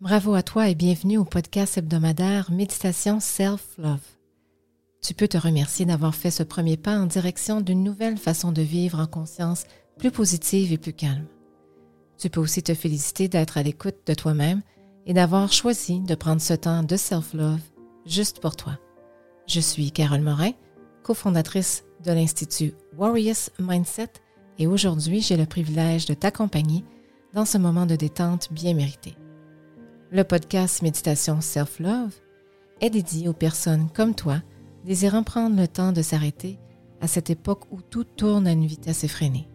Bravo à toi et bienvenue au podcast hebdomadaire Méditation Self-Love. Tu peux te remercier d'avoir fait ce premier pas en direction d'une nouvelle façon de vivre en conscience plus positive et plus calme. Tu peux aussi te féliciter d'être à l'écoute de toi-même et d'avoir choisi de prendre ce temps de self-love juste pour toi. Je suis Carole Morin, cofondatrice de l'Institut Warriors Mindset et aujourd'hui j'ai le privilège de t'accompagner dans ce moment de détente bien mérité. Le podcast Méditation Self-Love est dédié aux personnes comme toi désirant prendre le temps de s'arrêter à cette époque où tout tourne à une vitesse effrénée.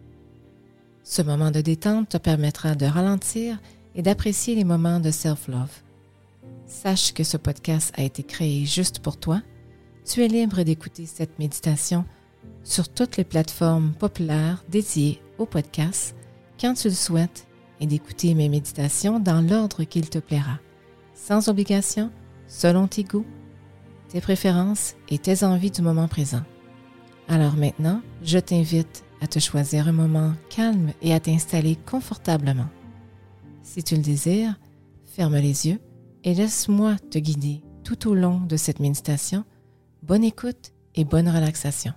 Ce moment de détente te permettra de ralentir et d'apprécier les moments de self-love. Sache que ce podcast a été créé juste pour toi. Tu es libre d'écouter cette méditation sur toutes les plateformes populaires dédiées au podcast quand tu le souhaites et d'écouter mes méditations dans l'ordre qu'il te plaira, sans obligation, selon tes goûts, tes préférences et tes envies du moment présent. Alors maintenant, je t'invite à te choisir un moment calme et à t'installer confortablement. Si tu le désires, ferme les yeux et laisse-moi te guider tout au long de cette méditation. Bonne écoute et bonne relaxation.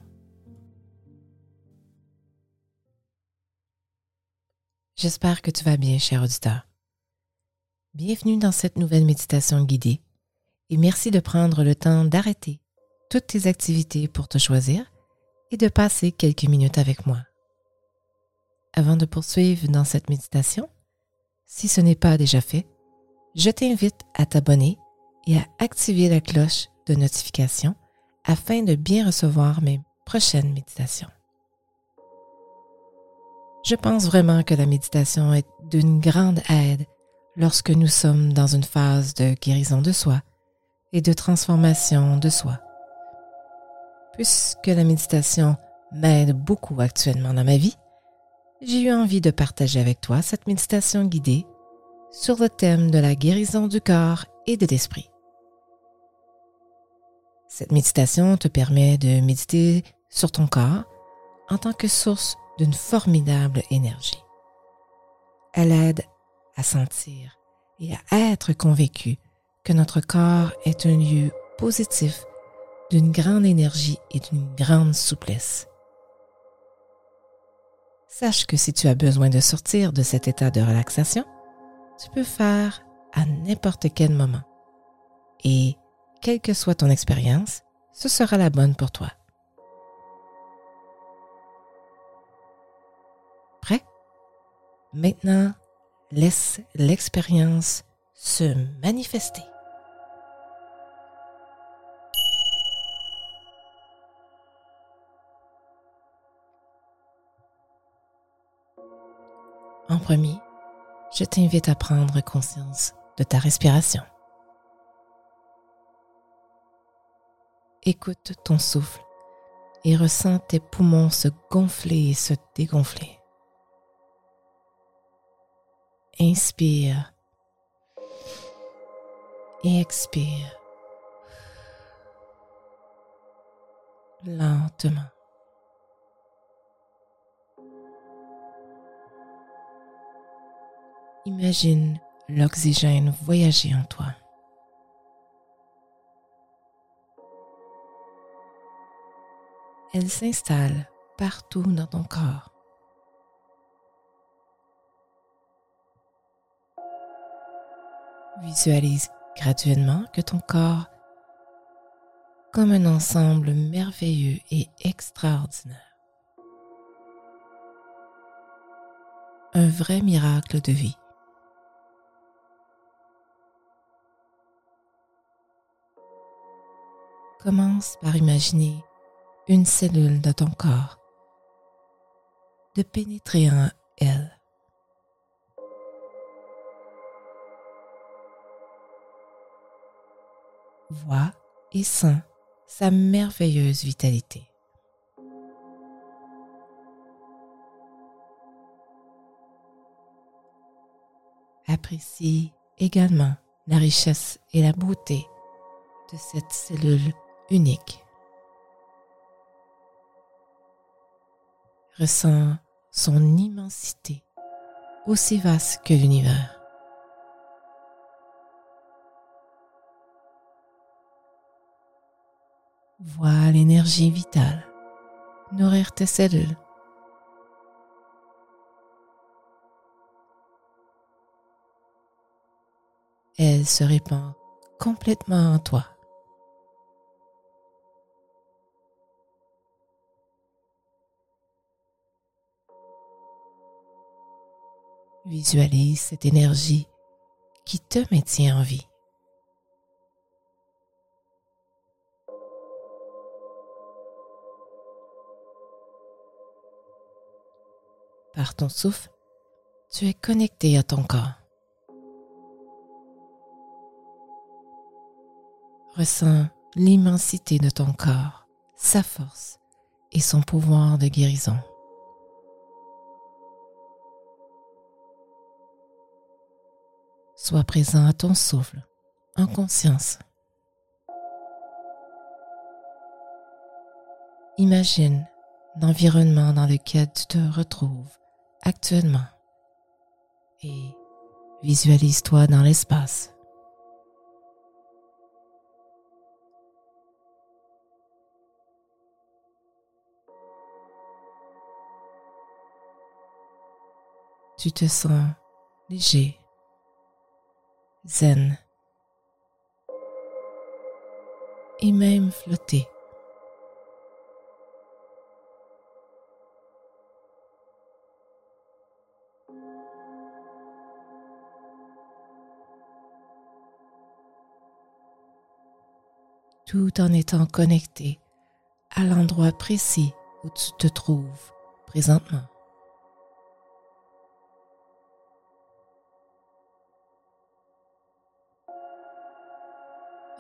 J'espère que tu vas bien, cher auditeur. Bienvenue dans cette nouvelle méditation guidée et merci de prendre le temps d'arrêter toutes tes activités pour te choisir et de passer quelques minutes avec moi. Avant de poursuivre dans cette méditation, si ce n'est pas déjà fait, je t'invite à t'abonner et à activer la cloche de notification afin de bien recevoir mes prochaines méditations. Je pense vraiment que la méditation est d'une grande aide lorsque nous sommes dans une phase de guérison de soi et de transformation de soi. Puisque la méditation m'aide beaucoup actuellement dans ma vie, j'ai eu envie de partager avec toi cette méditation guidée sur le thème de la guérison du corps et de l'esprit. Cette méditation te permet de méditer sur ton corps en tant que source d'une formidable énergie. Elle aide à sentir et à être convaincu que notre corps est un lieu positif d'une grande énergie et d'une grande souplesse. Sache que si tu as besoin de sortir de cet état de relaxation, tu peux faire à n'importe quel moment. Et, quelle que soit ton expérience, ce sera la bonne pour toi. Maintenant, laisse l'expérience se manifester. En premier, je t'invite à prendre conscience de ta respiration. Écoute ton souffle et ressens tes poumons se gonfler et se dégonfler. Inspire et expire lentement. Imagine l'oxygène voyager en toi. Elle s'installe partout dans ton corps. Visualise graduellement que ton corps, comme un ensemble merveilleux et extraordinaire, un vrai miracle de vie. Commence par imaginer une cellule de ton corps, de pénétrer en elle voit et sent sa merveilleuse vitalité. Apprécie également la richesse et la beauté de cette cellule unique. Ressens son immensité, aussi vaste que l'univers. Vois l'énergie vitale nourrir tes cellules. Elle se répand complètement en toi. Visualise cette énergie qui te maintient en vie. Par ton souffle, tu es connecté à ton corps. Ressens l'immensité de ton corps, sa force et son pouvoir de guérison. Sois présent à ton souffle, en conscience. Imagine l'environnement dans lequel tu te retrouves actuellement et visualise-toi dans l'espace. Tu te sens léger, zen et même flotter. Tout en étant connecté à l'endroit précis où tu te trouves présentement.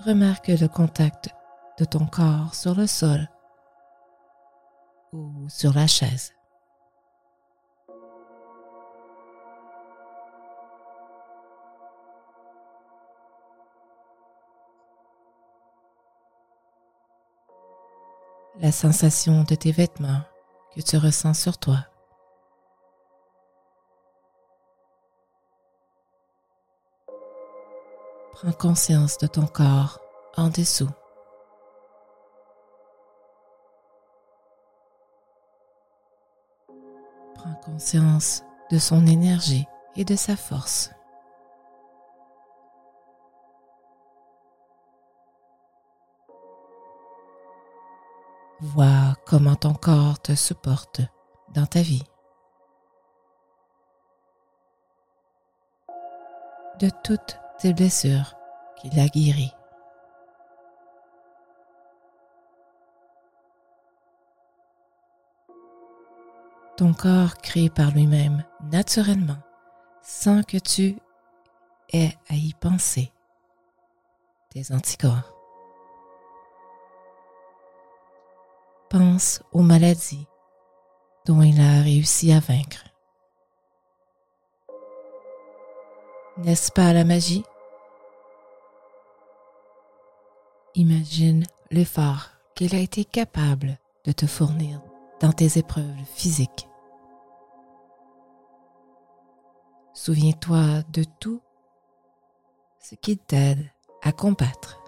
remarque le contact de ton corps sur le sol ou sur la chaise. Sensation de tes vêtements que tu ressens sur toi. Prends conscience de ton corps en dessous. Prends conscience de son énergie et de sa force. Vois comment ton corps te supporte dans ta vie. De toute tes blessures qu'il a guéries. Ton corps crée par lui-même naturellement sans que tu aies à y penser tes anticorps. Pense aux maladies dont il a réussi à vaincre. N'est-ce pas la magie? Imagine l'effort qu'il a été capable de te fournir dans tes épreuves physiques. Souviens-toi de tout ce qui t'aide à combattre.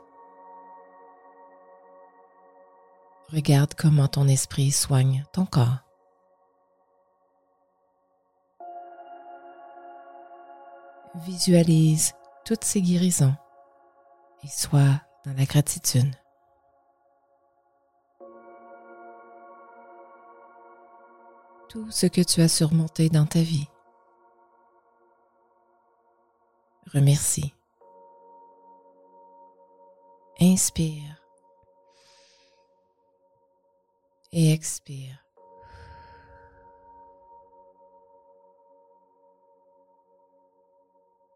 Regarde comment ton esprit soigne ton corps. Visualise toutes ces guérisons et sois dans la gratitude. Tout ce que tu as surmonté dans ta vie. Remercie. Inspire. Et expire.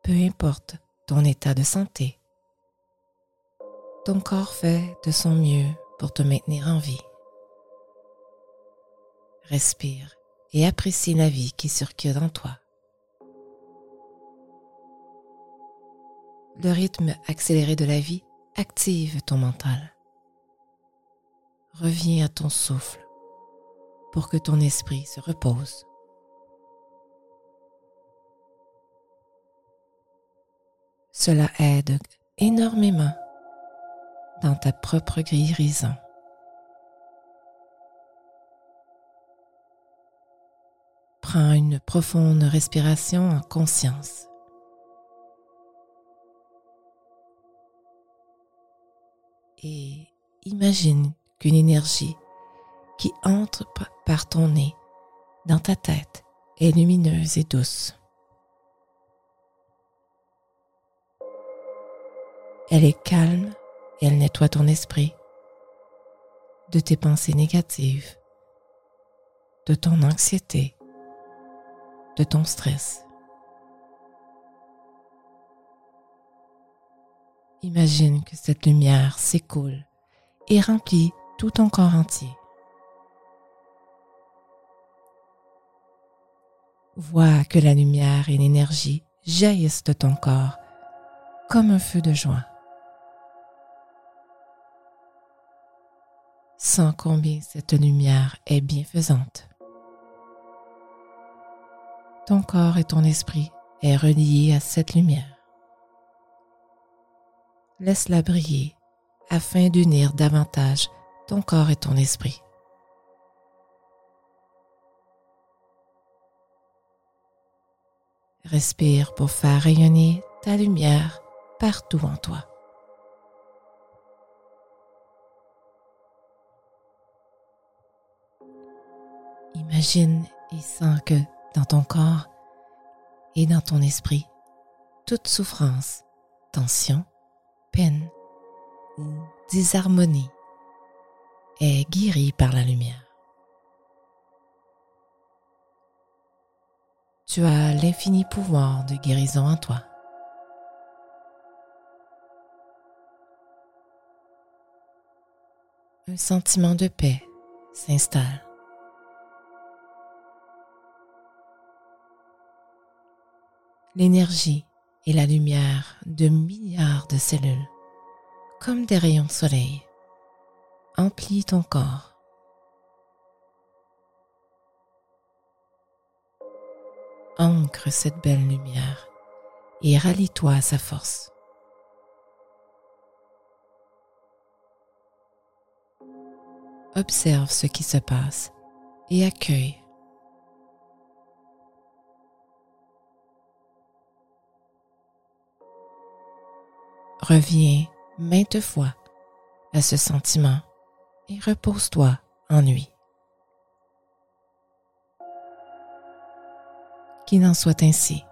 Peu importe ton état de santé, ton corps fait de son mieux pour te maintenir en vie. Respire et apprécie la vie qui circule en toi. Le rythme accéléré de la vie active ton mental reviens à ton souffle pour que ton esprit se repose. Cela aide énormément dans ta propre guérison. Prends une profonde respiration en conscience. Et imagine qu'une énergie qui entre par ton nez dans ta tête est lumineuse et douce. Elle est calme et elle nettoie ton esprit de tes pensées négatives, de ton anxiété, de ton stress. Imagine que cette lumière s'écoule et remplit tout ton corps entier. Vois que la lumière et l'énergie jaillissent de ton corps comme un feu de joie. Sans combien cette lumière est bienfaisante. Ton corps et ton esprit est relié à cette lumière. Laisse-la briller afin d'unir davantage ton corps et ton esprit. Respire pour faire rayonner ta lumière partout en toi. Imagine et sens que dans ton corps et dans ton esprit, toute souffrance, tension, peine ou disharmonie est guérie par la lumière. Tu as l'infini pouvoir de guérison en toi. Un sentiment de paix s'installe. L'énergie et la lumière de milliards de cellules, comme des rayons de soleil, emplit ton corps. ancre cette belle lumière et rallie-toi à sa force. Observe ce qui se passe et accueille. Reviens maintes fois à ce sentiment et repose-toi en nuit. qu'il en soit ainsi.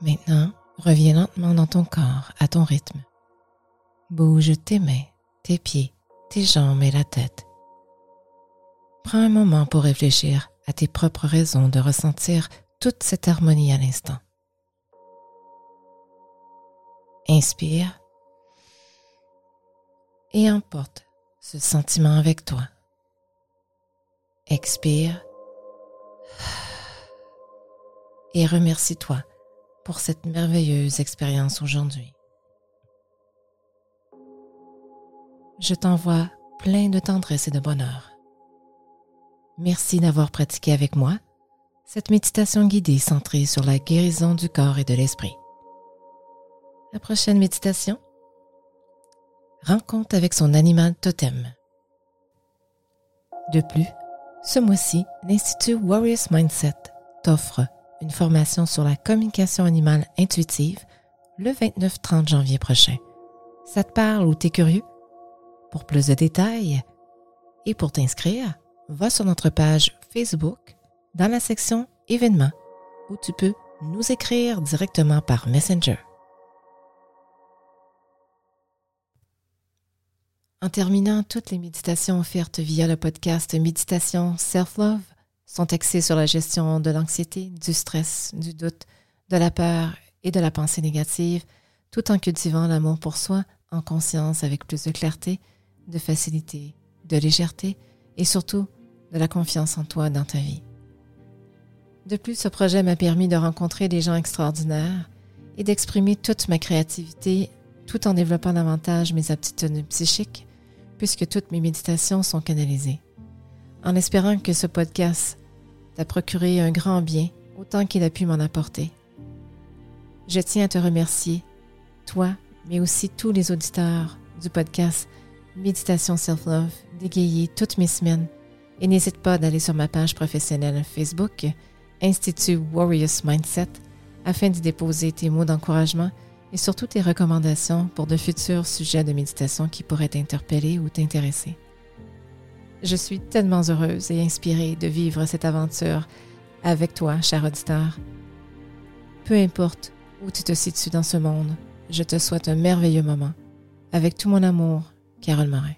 Maintenant, reviens lentement dans ton corps à ton rythme. Bouge tes mains, tes pieds, tes jambes et la tête. Prends un moment pour réfléchir à tes propres raisons de ressentir toute cette harmonie à l'instant. Inspire et emporte ce sentiment avec toi. Expire et remercie-toi pour cette merveilleuse expérience aujourd'hui. Je t'envoie plein de tendresse et de bonheur. Merci d'avoir pratiqué avec moi cette méditation guidée centrée sur la guérison du corps et de l'esprit. La prochaine méditation rencontre avec son animal totem. De plus, ce mois-ci, l'Institut Warriors Mindset t'offre une formation sur la communication animale intuitive le 29-30 janvier prochain. Ça te parle ou t'es curieux? Pour plus de détails et pour t'inscrire, va sur notre page Facebook dans la section événements où tu peux nous écrire directement par Messenger. En terminant, toutes les méditations offertes via le podcast Méditation Self-Love sont axées sur la gestion de l'anxiété, du stress, du doute, de la peur et de la pensée négative, tout en cultivant l'amour pour soi en conscience avec plus de clarté, de facilité, de légèreté et surtout de la confiance en toi dans ta vie. De plus, ce projet m'a permis de rencontrer des gens extraordinaires et d'exprimer toute ma créativité tout en développant davantage mes aptitudes psychiques puisque toutes mes méditations sont canalisées. En espérant que ce podcast t'a procuré un grand bien autant qu'il a pu m'en apporter. Je tiens à te remercier, toi, mais aussi tous les auditeurs du podcast Méditation Self-Love, d'égayer toutes mes semaines. Et n'hésite pas d'aller sur ma page professionnelle Facebook, Institut Warriors Mindset, afin d'y déposer tes mots d'encouragement et surtout tes recommandations pour de futurs sujets de méditation qui pourraient t'interpeller ou t'intéresser. Je suis tellement heureuse et inspirée de vivre cette aventure avec toi, cher auditeur. Peu importe où tu te situes dans ce monde, je te souhaite un merveilleux moment. Avec tout mon amour, Carole Morin.